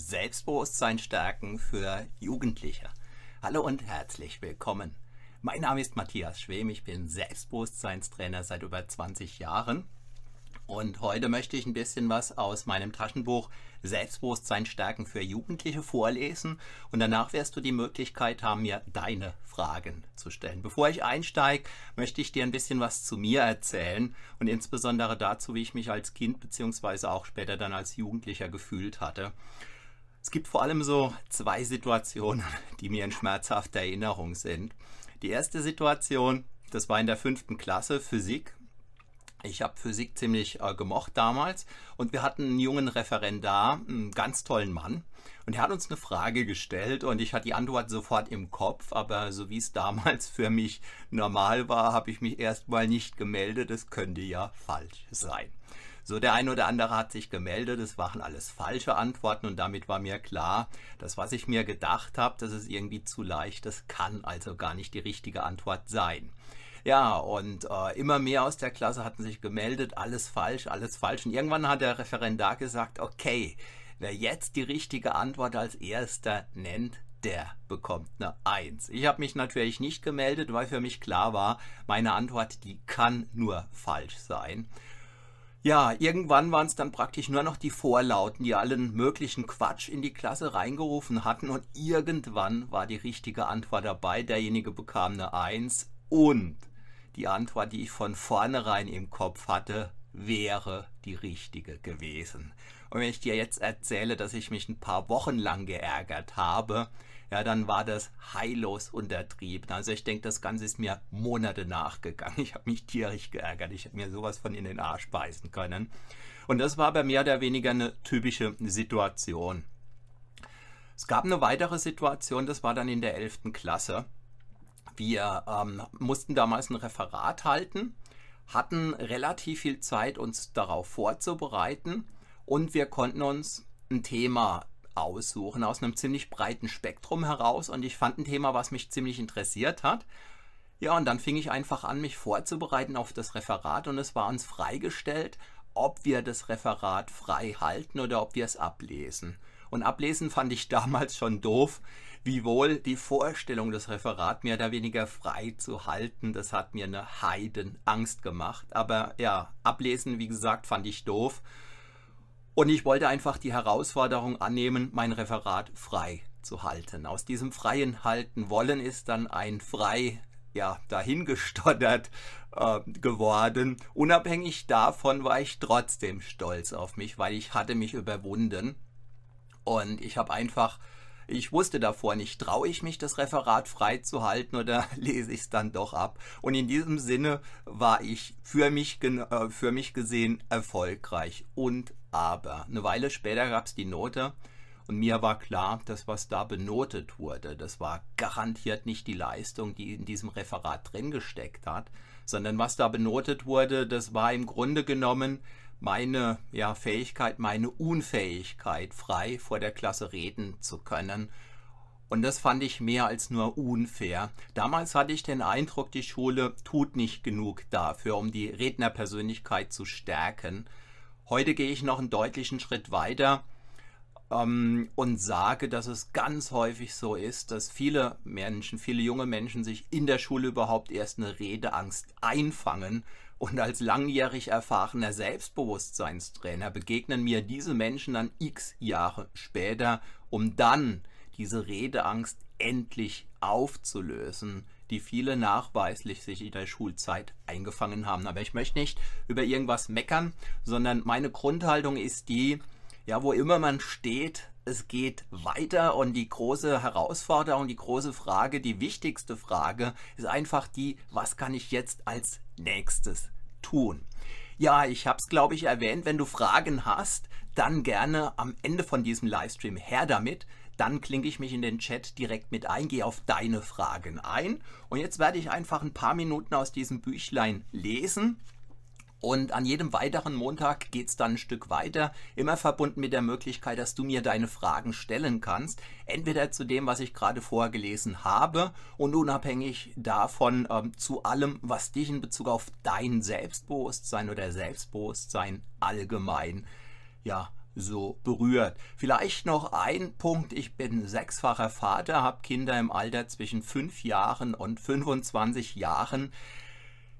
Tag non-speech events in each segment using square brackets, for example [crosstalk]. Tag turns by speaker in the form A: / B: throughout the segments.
A: Selbstbewusstsein stärken für Jugendliche. Hallo und herzlich willkommen. Mein Name ist Matthias Schwem, ich bin Selbstbewusstseinstrainer seit über 20 Jahren und heute möchte ich ein bisschen was aus meinem Taschenbuch Selbstbewusstsein stärken für Jugendliche vorlesen und danach wirst du die Möglichkeit haben, mir deine Fragen zu stellen. Bevor ich einsteige, möchte ich dir ein bisschen was zu mir erzählen und insbesondere dazu, wie ich mich als Kind bzw. auch später dann als Jugendlicher gefühlt hatte. Es gibt vor allem so zwei Situationen, die mir in schmerzhafter Erinnerung sind. Die erste Situation, das war in der fünften Klasse Physik ich habe Physik ziemlich äh, gemocht damals und wir hatten einen jungen Referendar, einen ganz tollen Mann. Und er hat uns eine Frage gestellt und ich hatte die Antwort sofort im Kopf, aber so wie es damals für mich normal war, habe ich mich erstmal nicht gemeldet. Es könnte ja falsch sein. So, der eine oder andere hat sich gemeldet, es waren alles falsche Antworten und damit war mir klar, dass was ich mir gedacht habe, das ist irgendwie zu leicht, das kann also gar nicht die richtige Antwort sein. Ja, und äh, immer mehr aus der Klasse hatten sich gemeldet, alles falsch, alles falsch. Und irgendwann hat der Referendar gesagt, okay, wer jetzt die richtige Antwort als erster nennt, der bekommt eine Eins. Ich habe mich natürlich nicht gemeldet, weil für mich klar war, meine Antwort, die kann nur falsch sein. Ja, irgendwann waren es dann praktisch nur noch die Vorlauten, die allen möglichen Quatsch in die Klasse reingerufen hatten und irgendwann war die richtige Antwort dabei. Derjenige bekam eine Eins und die Antwort, die ich von vornherein im Kopf hatte, wäre die richtige gewesen. Und wenn ich dir jetzt erzähle, dass ich mich ein paar Wochen lang geärgert habe, ja, dann war das heillos untertrieben. Also ich denke, das Ganze ist mir Monate nachgegangen. Ich habe mich tierisch geärgert. Ich hätte mir sowas von in den Arsch beißen können. Und das war bei mehr oder weniger eine typische Situation. Es gab eine weitere Situation, das war dann in der 11. Klasse. Wir ähm, mussten damals ein Referat halten, hatten relativ viel Zeit, uns darauf vorzubereiten und wir konnten uns ein Thema aussuchen aus einem ziemlich breiten Spektrum heraus und ich fand ein Thema, was mich ziemlich interessiert hat. Ja, und dann fing ich einfach an, mich vorzubereiten auf das Referat und es war uns freigestellt, ob wir das Referat frei halten oder ob wir es ablesen. Und ablesen fand ich [laughs] damals schon doof, Wiewohl die Vorstellung, das Referat mehr oder weniger frei zu halten, das hat mir eine Heidenangst gemacht. Aber ja, ablesen, wie gesagt, fand ich doof. Und ich wollte einfach die Herausforderung annehmen, mein Referat frei zu halten. Aus diesem freien Halten wollen ist dann ein frei ja, dahingestottert äh, geworden. Unabhängig davon war ich trotzdem stolz auf mich, weil ich hatte mich überwunden. Und ich habe einfach ich wusste davor nicht, traue ich mich, das Referat freizuhalten oder [laughs] lese ich es dann doch ab. Und in diesem Sinne war ich für mich, äh, für mich gesehen erfolgreich. Und aber, eine Weile später gab es die Note und mir war klar, dass was da benotet wurde, das war garantiert nicht die Leistung, die in diesem Referat drin gesteckt hat, sondern was da benotet wurde, das war im Grunde genommen meine ja, Fähigkeit, meine Unfähigkeit, frei vor der Klasse reden zu können. Und das fand ich mehr als nur unfair. Damals hatte ich den Eindruck, die Schule tut nicht genug dafür, um die Rednerpersönlichkeit zu stärken. Heute gehe ich noch einen deutlichen Schritt weiter ähm, und sage, dass es ganz häufig so ist, dass viele Menschen, viele junge Menschen sich in der Schule überhaupt erst eine Redeangst einfangen und als langjährig erfahrener Selbstbewusstseinstrainer begegnen mir diese Menschen dann x Jahre später, um dann diese Redeangst endlich aufzulösen, die viele nachweislich sich in der Schulzeit eingefangen haben. Aber ich möchte nicht über irgendwas meckern, sondern meine Grundhaltung ist die, ja, wo immer man steht, es geht weiter und die große Herausforderung, die große Frage, die wichtigste Frage ist einfach die, was kann ich jetzt als nächstes tun? Ja, ich habe es, glaube ich, erwähnt. Wenn du Fragen hast, dann gerne am Ende von diesem Livestream her damit. Dann klinke ich mich in den Chat direkt mit ein, gehe auf deine Fragen ein. Und jetzt werde ich einfach ein paar Minuten aus diesem Büchlein lesen und an jedem weiteren Montag geht es dann ein Stück weiter, immer verbunden mit der Möglichkeit, dass du mir deine Fragen stellen kannst. Entweder zu dem, was ich gerade vorgelesen habe und unabhängig davon ähm, zu allem, was dich in Bezug auf dein Selbstbewusstsein oder Selbstbewusstsein allgemein ja, so berührt. Vielleicht noch ein Punkt. Ich bin sechsfacher Vater, habe Kinder im Alter zwischen fünf Jahren und 25 Jahren.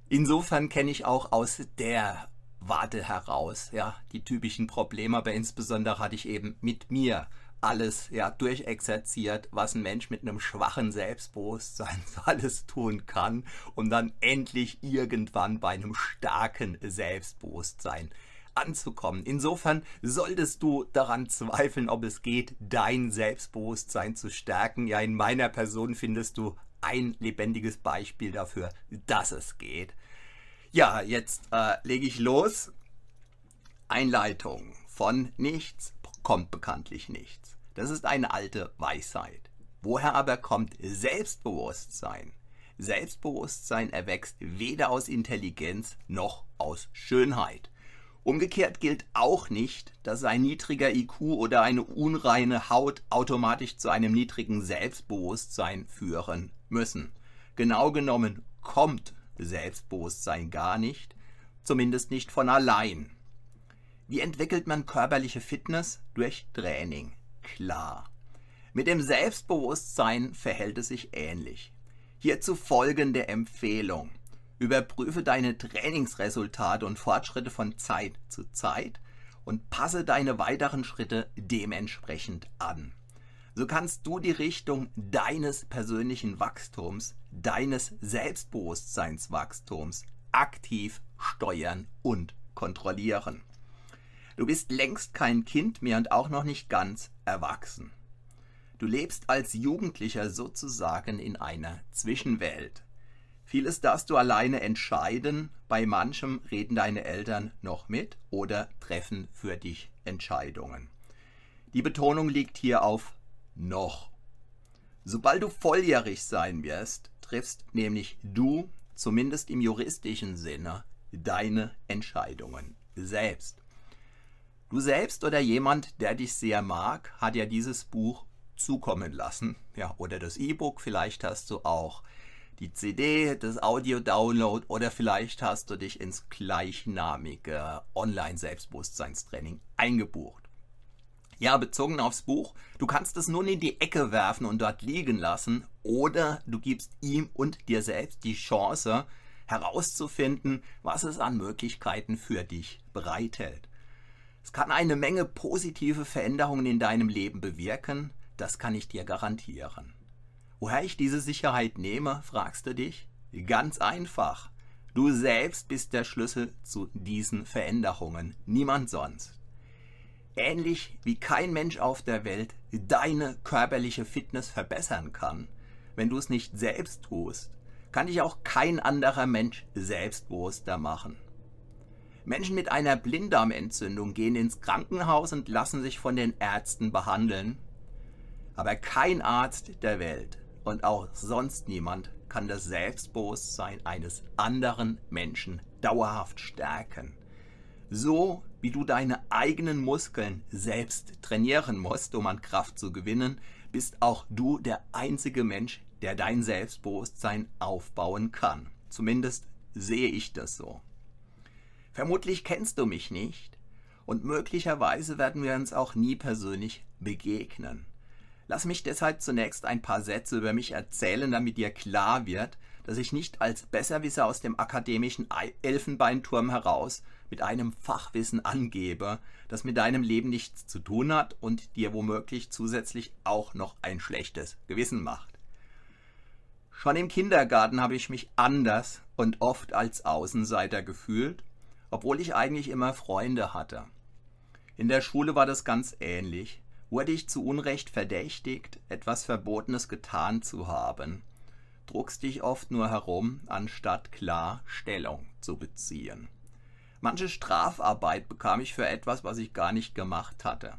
A: Insofern kenne ich auch aus der Warte heraus, ja, die typischen Probleme, aber insbesondere hatte ich eben mit mir alles ja durchexerziert, was ein Mensch mit einem schwachen Selbstbewusstsein [laughs] alles tun kann, um dann endlich irgendwann bei einem starken Selbstbewusstsein anzukommen. Insofern solltest du daran zweifeln, ob es geht, dein Selbstbewusstsein zu stärken. Ja, in meiner Person findest du ein lebendiges Beispiel dafür, dass es geht. Ja, jetzt äh, lege ich los. Einleitung von nichts kommt bekanntlich nichts. Das ist eine alte Weisheit. Woher aber kommt Selbstbewusstsein? Selbstbewusstsein erwächst weder aus Intelligenz noch aus Schönheit. Umgekehrt gilt auch nicht, dass ein niedriger IQ oder eine unreine Haut automatisch zu einem niedrigen Selbstbewusstsein führen müssen. Genau genommen kommt Selbstbewusstsein gar nicht, zumindest nicht von allein. Wie entwickelt man körperliche Fitness? Durch Training. Klar. Mit dem Selbstbewusstsein verhält es sich ähnlich. Hierzu folgende Empfehlung. Überprüfe deine Trainingsresultate und Fortschritte von Zeit zu Zeit und passe deine weiteren Schritte dementsprechend an. So kannst du die Richtung deines persönlichen Wachstums, deines Selbstbewusstseinswachstums aktiv steuern und kontrollieren. Du bist längst kein Kind mehr und auch noch nicht ganz erwachsen. Du lebst als Jugendlicher sozusagen in einer Zwischenwelt. Vieles darfst du alleine entscheiden, bei manchem reden deine Eltern noch mit oder treffen für dich Entscheidungen. Die Betonung liegt hier auf noch. Sobald du volljährig sein wirst, triffst nämlich du, zumindest im juristischen Sinne, deine Entscheidungen selbst. Du selbst oder jemand, der dich sehr mag, hat ja dieses Buch zukommen lassen. Ja, oder das E-Book, vielleicht hast du auch die CD, das Audio-Download oder vielleicht hast du dich ins gleichnamige Online-Selbstbewusstseinstraining eingebucht. Ja, bezogen aufs Buch, du kannst es nun in die Ecke werfen und dort liegen lassen oder du gibst ihm und dir selbst die Chance herauszufinden, was es an Möglichkeiten für dich bereithält. Es kann eine Menge positive Veränderungen in deinem Leben bewirken, das kann ich dir garantieren. Woher ich diese Sicherheit nehme, fragst du dich? Ganz einfach. Du selbst bist der Schlüssel zu diesen Veränderungen, niemand sonst. Ähnlich wie kein Mensch auf der Welt deine körperliche Fitness verbessern kann, wenn du es nicht selbst tust, kann dich auch kein anderer Mensch selbstbewusster machen. Menschen mit einer Blinddarmentzündung gehen ins Krankenhaus und lassen sich von den Ärzten behandeln. Aber kein Arzt der Welt und auch sonst niemand kann das Selbstbewusstsein eines anderen Menschen dauerhaft stärken. So wie du deine eigenen Muskeln selbst trainieren musst, um an Kraft zu gewinnen, bist auch du der einzige Mensch, der dein Selbstbewusstsein aufbauen kann. Zumindest sehe ich das so. Vermutlich kennst du mich nicht und möglicherweise werden wir uns auch nie persönlich begegnen. Lass mich deshalb zunächst ein paar Sätze über mich erzählen, damit dir klar wird, dass ich nicht als Besserwisser aus dem akademischen Elfenbeinturm heraus mit einem Fachwissen angebe, das mit deinem Leben nichts zu tun hat und dir womöglich zusätzlich auch noch ein schlechtes Gewissen macht. Schon im Kindergarten habe ich mich anders und oft als Außenseiter gefühlt obwohl ich eigentlich immer Freunde hatte. In der Schule war das ganz ähnlich. Wurde ich zu Unrecht verdächtigt, etwas Verbotenes getan zu haben, druckst dich oft nur herum, anstatt klar Stellung zu beziehen. Manche Strafarbeit bekam ich für etwas, was ich gar nicht gemacht hatte.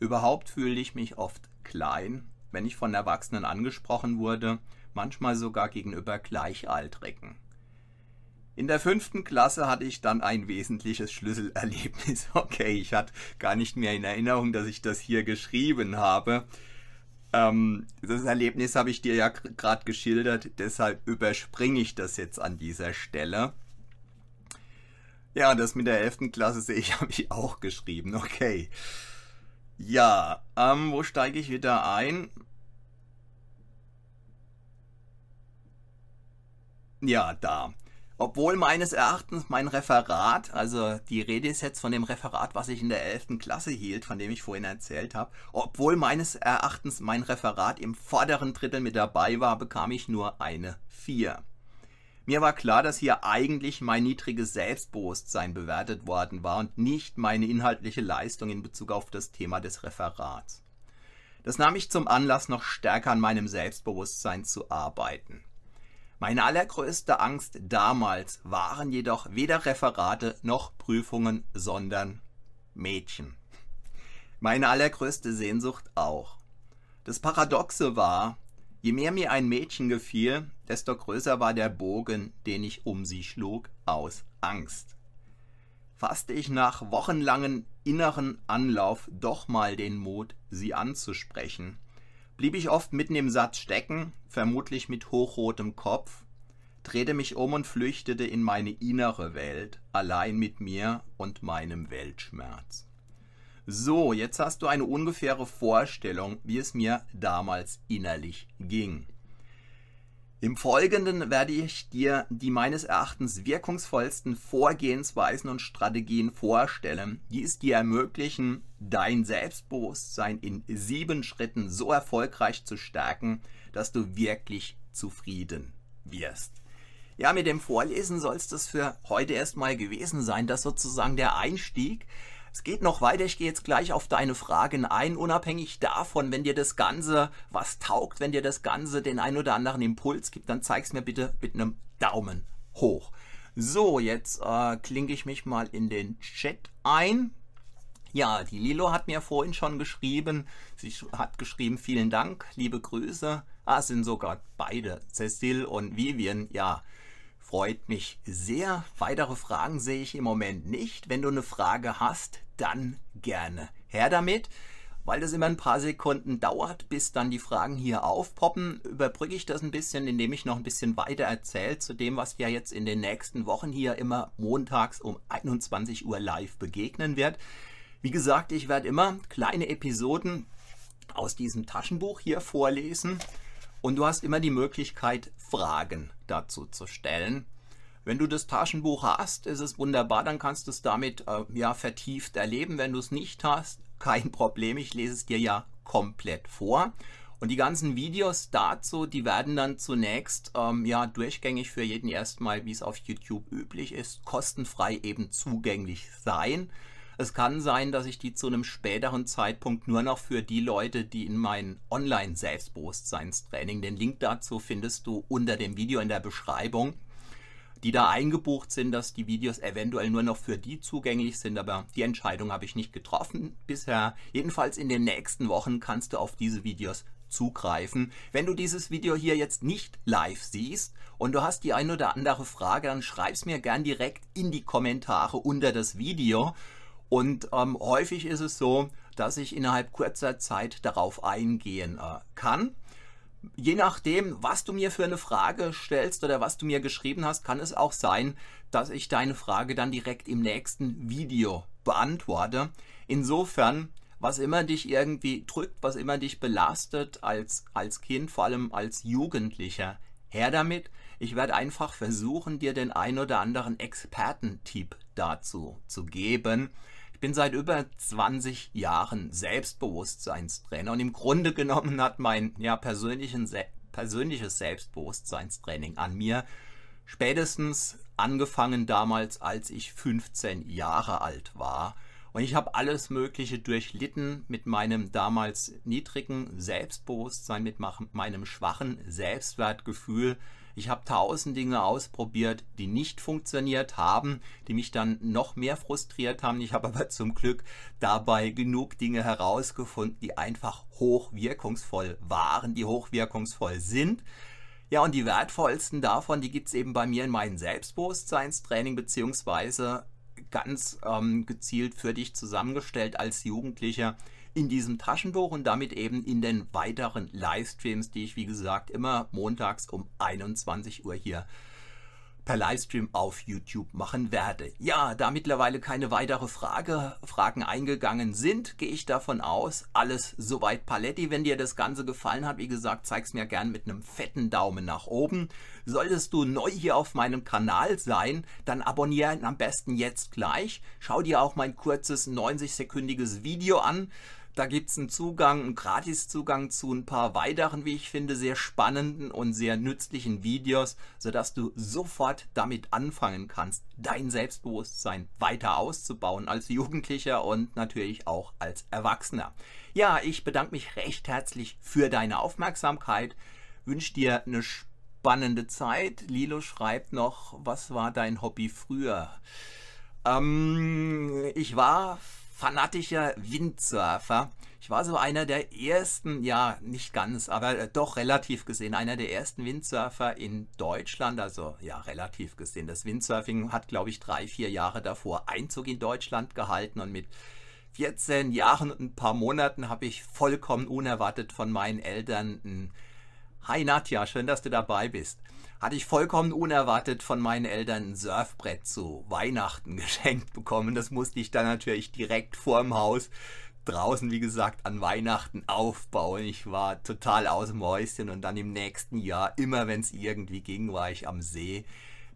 A: Überhaupt fühlte ich mich oft klein, wenn ich von Erwachsenen angesprochen wurde, manchmal sogar gegenüber Gleichaltrigen. In der fünften Klasse hatte ich dann ein wesentliches Schlüsselerlebnis. [laughs] Okay, ich hatte gar nicht mehr in Erinnerung, dass ich das hier geschrieben habe. Ähm, das Erlebnis habe ich dir ja gerade geschildert, deshalb überspringe ich das jetzt an dieser Stelle. Ja, das mit der 11. Klasse sehe ich, [laughs] habe ich auch geschrieben. Okay. Ja, ähm, wo steige ich wieder ein? Ja, da. Obwohl meines Erachtens mein Referat, also die Rede ist jetzt von dem Referat, was ich in der 11. Klasse hielt, von dem ich vorhin erzählt habe, obwohl meines Erachtens mein Referat im vorderen Drittel mit dabei war, bekam ich nur eine 4. Mir war klar, dass hier eigentlich mein niedriges Selbstbewusstsein bewertet worden war und nicht meine inhaltliche Leistung in Bezug auf das Thema des Referats. Das nahm ich zum Anlass, noch stärker an meinem Selbstbewusstsein zu arbeiten. Meine allergrößte Angst damals waren jedoch weder Referate noch Prüfungen, sondern Mädchen. Meine allergrößte Sehnsucht auch. Das Paradoxe war, je mehr mir ein Mädchen gefiel, desto größer war der Bogen, den ich um sie schlug, aus Angst. Fasste ich nach wochenlangen inneren Anlauf doch mal den Mut, sie anzusprechen, blieb ich oft mitten im Satz stecken, vermutlich mit hochrotem Kopf, drehte mich um und flüchtete in meine innere Welt, allein mit mir und meinem Weltschmerz. So, jetzt hast du eine ungefähre Vorstellung, wie es mir damals innerlich ging. Im Folgenden werde ich dir die meines Erachtens wirkungsvollsten Vorgehensweisen und Strategien vorstellen, die es dir ermöglichen, dein Selbstbewusstsein in sieben Schritten so erfolgreich zu stärken, dass du wirklich zufrieden wirst. Ja, mit dem Vorlesen soll es das für heute erstmal gewesen sein. Das sozusagen der Einstieg. Es geht noch weiter, ich gehe jetzt gleich auf deine Fragen ein, unabhängig davon, wenn dir das Ganze was taugt, wenn dir das Ganze den ein oder anderen Impuls gibt, dann zeig's mir bitte mit einem Daumen hoch. So, jetzt äh, klinke ich mich mal in den Chat ein. Ja, die Lilo hat mir vorhin schon geschrieben. Sie hat geschrieben, vielen Dank, liebe Grüße. Ah, es sind sogar beide, Cecil und Vivian. Ja, freut mich sehr. Weitere Fragen sehe ich im Moment nicht. Wenn du eine Frage hast, dann gerne her damit. Weil das immer ein paar Sekunden dauert, bis dann die Fragen hier aufpoppen, überbrücke ich das ein bisschen, indem ich noch ein bisschen weiter erzähle zu dem, was dir jetzt in den nächsten Wochen hier immer montags um 21 Uhr live begegnen wird. Wie gesagt, ich werde immer kleine Episoden aus diesem Taschenbuch hier vorlesen und du hast immer die Möglichkeit, Fragen dazu zu stellen. Wenn du das Taschenbuch hast, ist es wunderbar, dann kannst du es damit äh, ja vertieft erleben. Wenn du es nicht hast, [laughs] kein Problem, ich lese es dir ja komplett vor. Und die ganzen Videos dazu, die werden dann zunächst ähm, ja durchgängig für jeden erstmal, wie es auf YouTube üblich ist, kostenfrei eben zugänglich sein. Es kann sein, dass ich die zu einem späteren Zeitpunkt nur noch für die Leute, die in mein Online-Selbstbewusstseinstraining, den Link dazu findest du unter dem Video in der Beschreibung, die da eingebucht sind, dass die Videos eventuell nur noch für die zugänglich sind, aber die Entscheidung habe ich nicht getroffen bisher. Jedenfalls in den nächsten Wochen kannst du auf diese Videos zugreifen. Wenn du dieses Video hier jetzt nicht live siehst und du hast die ein oder andere Frage, dann schreib es mir gern direkt in die Kommentare unter das Video und ähm, häufig ist es so, dass ich innerhalb kurzer Zeit darauf eingehen äh, kann. Je nachdem, was du mir für eine Frage stellst oder was du mir geschrieben hast, kann es auch sein, dass ich deine Frage dann direkt im nächsten Video beantworte. Insofern, was immer dich irgendwie drückt, was immer dich belastet als, als Kind, vor allem als Jugendlicher, her damit. Ich werde einfach versuchen, dir den ein oder anderen Expertentipp dazu zu geben. Ich bin seit über 20 Jahren Selbstbewusstseinstrainer und im Grunde genommen hat mein ja, persönlichen, persönliches Selbstbewusstseinstraining an mir spätestens angefangen damals, als ich 15 Jahre alt war. Und ich habe alles Mögliche durchlitten mit meinem damals niedrigen Selbstbewusstsein, mit meinem schwachen Selbstwertgefühl, ich habe tausend Dinge ausprobiert, die nicht funktioniert haben, die mich dann noch mehr frustriert haben. Ich habe aber zum Glück dabei genug Dinge herausgefunden, die einfach hochwirkungsvoll waren, die hochwirkungsvoll sind. Ja, und die wertvollsten davon, die gibt es eben bei mir in meinem Selbstbewusstseinstraining, beziehungsweise ganz ähm, gezielt für dich zusammengestellt als Jugendlicher in diesem Taschenbuch und damit eben in den weiteren Livestreams, die ich wie gesagt immer montags um 21 Uhr hier per Livestream auf YouTube machen werde. Ja, da mittlerweile keine weitere Frage, Fragen eingegangen sind, gehe ich davon aus, alles soweit Paletti. Wenn dir das Ganze gefallen hat, wie gesagt, zeig's mir gern mit einem fetten Daumen nach oben. Solltest du neu hier auf meinem Kanal sein, dann abonniere ihn am besten jetzt gleich. Schau dir auch mein kurzes 90-sekündiges Video an. Da gibt es einen Zugang, einen Gratiszugang zu ein paar weiteren, wie ich finde, sehr spannenden und sehr nützlichen Videos, sodass du sofort damit anfangen kannst, dein Selbstbewusstsein weiter auszubauen als Jugendlicher und natürlich auch als Erwachsener. Ja, ich bedanke mich recht herzlich für deine Aufmerksamkeit, wünsche dir eine spannende Zeit. Lilo schreibt noch, was war dein Hobby früher? Ähm, ich war fanatischer Windsurfer. Ich war so einer der ersten, ja, nicht ganz, aber äh, doch relativ gesehen, einer der ersten Windsurfer in Deutschland. Also ja, relativ gesehen. Das Windsurfing hat, glaube ich, drei, vier Jahre davor Einzug in Deutschland gehalten und mit 14 Jahren und ein paar Monaten habe ich vollkommen unerwartet von meinen Eltern ein Hi Nadja, schön, dass du dabei bist hatte ich vollkommen unerwartet von meinen Eltern ein Surfbrett zu Weihnachten [laughs] geschenkt bekommen. Das musste ich dann natürlich direkt vorm Haus draußen, wie gesagt, an Weihnachten aufbauen. Ich war total aus dem Häuschen und dann im nächsten Jahr, immer wenn es irgendwie ging, war ich am See,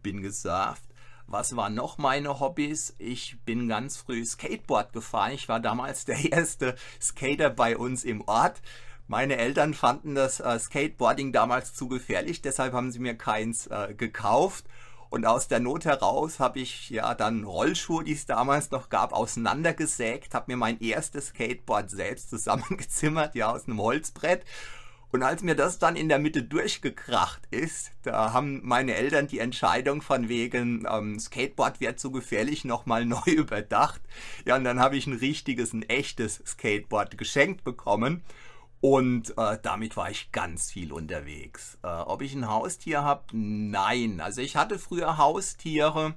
A: bin gesurft. Was waren noch meine Hobbys? Ich bin ganz früh Skateboard gefahren. Ich war damals [laughs] der erste Skater bei uns im Ort. Meine Eltern fanden das äh, Skateboarding damals zu gefährlich, deshalb haben sie mir keins äh, gekauft. Und aus der Not heraus habe ich ja dann Rollschuhe, die es damals noch gab, auseinandergesägt, habe mir mein erstes Skateboard selbst [laughs] zusammengezimmert, ja, aus einem Holzbrett. Und als mir das dann in der Mitte durchgekracht ist, da haben meine Eltern die Entscheidung von wegen ähm, Skateboard wäre zu gefährlich nochmal [laughs] neu überdacht. Ja, und dann habe ich ein richtiges, ein echtes Skateboard geschenkt bekommen. Und äh, damit war ich ganz viel unterwegs. Äh, ob ich ein Haustier habe? Nein. Also ich hatte früher Haustiere.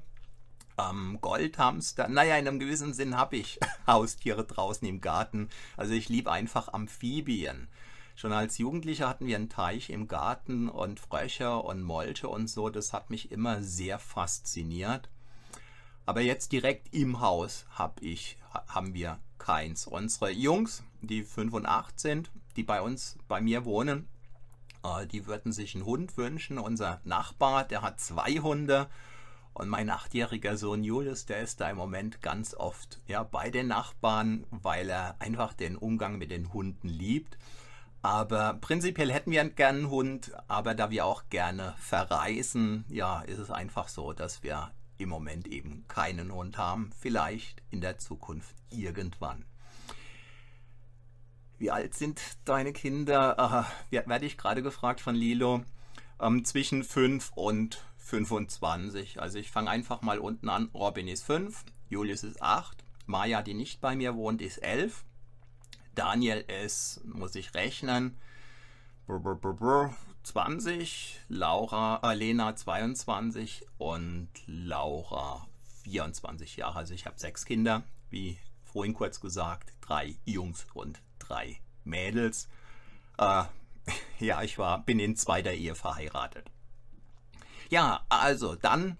A: Ähm, Goldhamster. Naja, in einem gewissen Sinn habe ich [laughs] Haustiere draußen im Garten. Also ich liebe einfach Amphibien. Schon als Jugendlicher hatten wir einen Teich im Garten und Frösche und Molche und so. Das hat mich immer sehr fasziniert. Aber jetzt direkt im Haus hab ich, haben wir keins. Unsere Jungs, die 5 und 8 sind, die bei uns, bei mir wohnen, äh, die würden sich einen Hund wünschen. Unser Nachbar, der hat zwei Hunde. Und mein achtjähriger Sohn Julius, der ist da im Moment ganz oft ja, bei den Nachbarn, weil er einfach den Umgang mit den Hunden liebt. Aber prinzipiell hätten wir gerne einen Hund, aber da wir auch gerne verreisen, ja, ist es einfach so, dass wir im Moment eben keinen Hund haben. Vielleicht in der Zukunft irgendwann. Wie alt sind deine Kinder? Aha, werde ich gerade gefragt von Lilo. Ähm, zwischen 5 und 25. Also ich fange einfach mal unten an. Robin ist 5, Julius ist 8, Maja, die nicht bei mir wohnt, ist 11. Daniel ist, muss ich rechnen, 20, Laura, äh, Lena 22 und Laura 24 Jahre. Also ich habe sechs Kinder, wie vorhin kurz gesagt, drei Jungs und drei Mädels. Äh, [laughs] ja, ich war, bin in zweiter Ehe verheiratet. Ja, also dann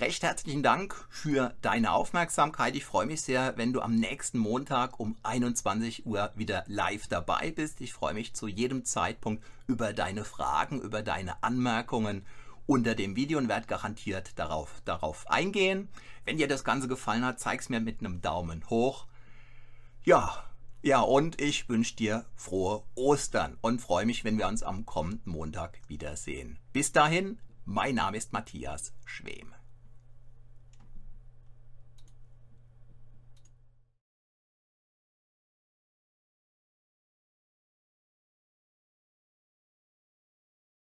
A: recht herzlichen Dank für deine Aufmerksamkeit. Ich freue mich sehr, wenn du am nächsten Montag um 21 Uhr wieder live dabei bist. Ich freue mich zu jedem Zeitpunkt über deine Fragen, über deine Anmerkungen unter dem Video und werde garantiert darauf, darauf eingehen. Wenn dir das Ganze gefallen hat, zeig es mir mit einem Daumen hoch. Ja, ja, und ich wünsche dir frohe Ostern und freue mich, wenn wir uns am kommenden Montag wiedersehen. Bis dahin, mein Name ist Matthias Schwem.